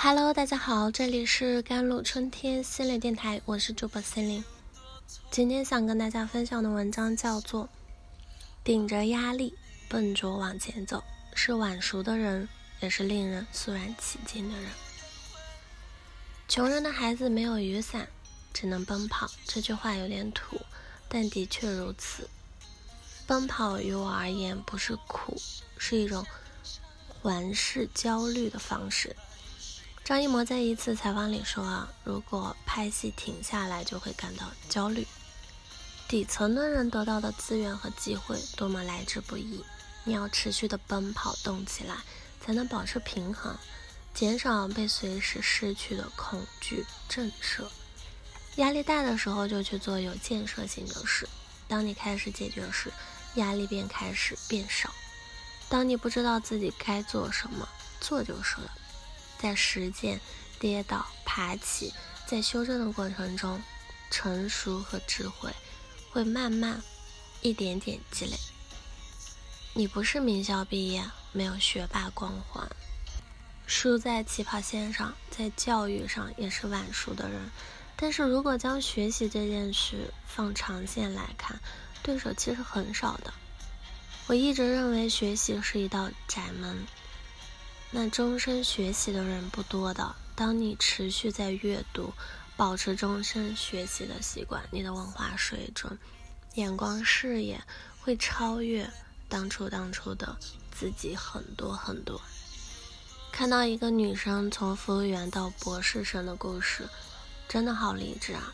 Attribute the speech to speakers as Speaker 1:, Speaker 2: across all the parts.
Speaker 1: Hello，大家好，这里是甘露春天心理电台，我是主播心灵。今天想跟大家分享的文章叫做《顶着压力笨拙往前走》，是晚熟的人，也是令人肃然起敬的人。穷人的孩子没有雨伞，只能奔跑。这句话有点土，但的确如此。奔跑于我而言不是苦，是一种。环视焦虑的方式。张艺谋在一次采访里说：“啊，如果拍戏停下来，就会感到焦虑。底层的人得到的资源和机会多么来之不易，你要持续的奔跑动起来，才能保持平衡，减少被随时失去的恐惧震慑。压力大的时候，就去做有建设性的事。当你开始解决时，压力便开始变少。”当你不知道自己该做什么，做就是了。在实践、跌倒、爬起，在修正的过程中，成熟和智慧会慢慢一点点积累。你不是名校毕业，没有学霸光环，输在起跑线上，在教育上也是晚熟的人。但是如果将学习这件事放长线来看，对手其实很少的。我一直认为学习是一道窄门，那终身学习的人不多的。当你持续在阅读，保持终身学习的习惯，你的文化水准、眼光、视野会超越当初当初的自己很多很多。看到一个女生从服务员到博士生的故事，真的好励志啊！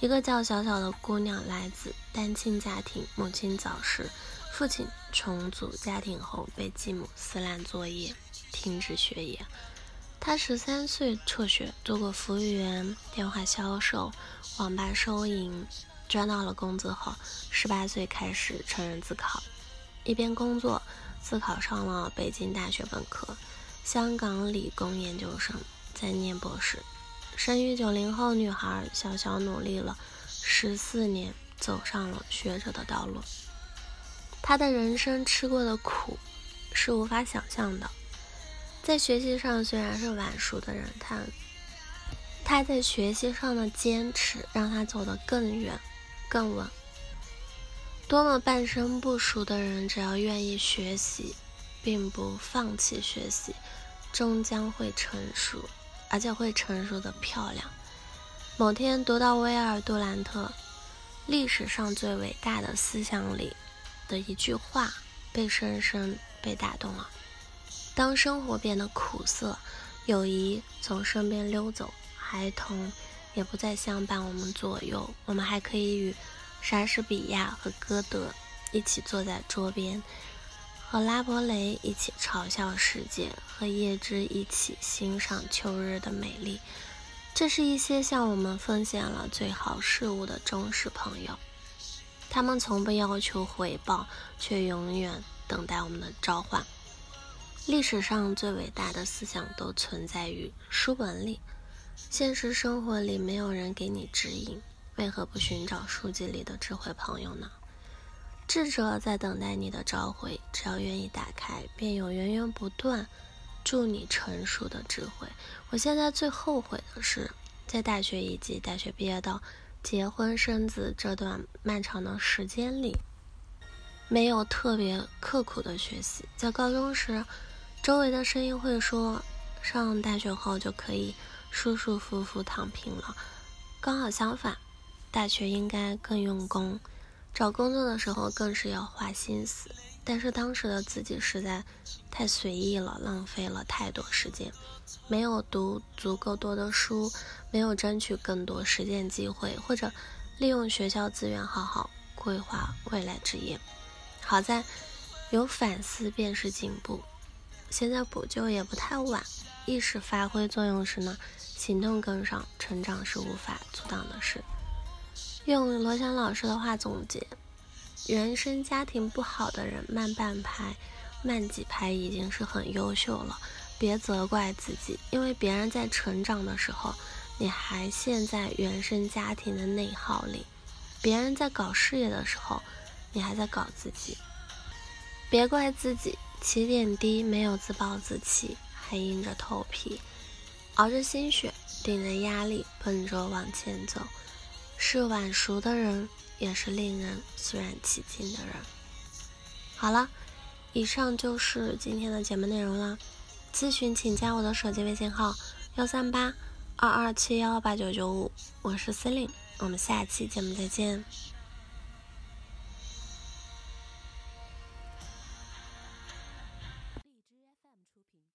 Speaker 1: 一个叫小小的姑娘，来自单亲家庭，母亲早逝。父亲重组家庭后被继母撕烂作业，停止学业。他十三岁辍学，做过服务员、电话销售、网吧收银，赚到了工资后，十八岁开始成人自考，一边工作自考上了北京大学本科、香港理工研究生，在念博士。生于九零后女孩，小小努力了十四年，走上了学者的道路。他的人生吃过的苦是无法想象的。在学习上虽然是晚熟的人，他他在学习上的坚持让他走得更远、更稳。多么半生不熟的人，只要愿意学习，并不放弃学习，终将会成熟，而且会成熟的漂亮。某天读到威尔杜兰特历史上最伟大的思想里。的一句话被深深被打动了。当生活变得苦涩，友谊从身边溜走，孩童也不再相伴我们左右，我们还可以与莎士比亚和歌德一起坐在桌边，和拉伯雷一起嘲笑世界，和叶芝一起欣赏秋日的美丽。这是一些向我们奉献了最好事物的忠实朋友。他们从不要求回报，却永远等待我们的召唤。历史上最伟大的思想都存在于书本里，现实生活里没有人给你指引，为何不寻找书籍里的智慧朋友呢？智者在等待你的召回，只要愿意打开，便有源源不断助你成熟的智慧。我现在最后悔的是，在大学以及大学毕业到。结婚生子这段漫长的时间里，没有特别刻苦的学习。在高中时，周围的声音会说，上大学后就可以舒舒服服躺平了。刚好相反，大学应该更用功，找工作的时候更是要花心思。但是当时的自己实在太随意了，浪费了太多时间，没有读足够多的书，没有争取更多实践机会，或者利用学校资源好好规划未来职业。好在有反思便是进步，现在补救也不太晚。意识发挥作用时呢，行动跟上，成长是无法阻挡的事。用罗翔老师的话总结。原生家庭不好的人，慢半拍、慢几拍已经是很优秀了。别责怪自己，因为别人在成长的时候，你还陷在原生家庭的内耗里；别人在搞事业的时候，你还在搞自己。别怪自己起点低，没有自暴自弃，还硬着头皮。熬着心血，顶着压力，奔着往前走，是晚熟的人，也是令人肃然起敬的人。好了，以上就是今天的节目内容了。咨询请加我的手机微信号：幺三八二二七幺八九九五，我是司令，我们下期节目再见。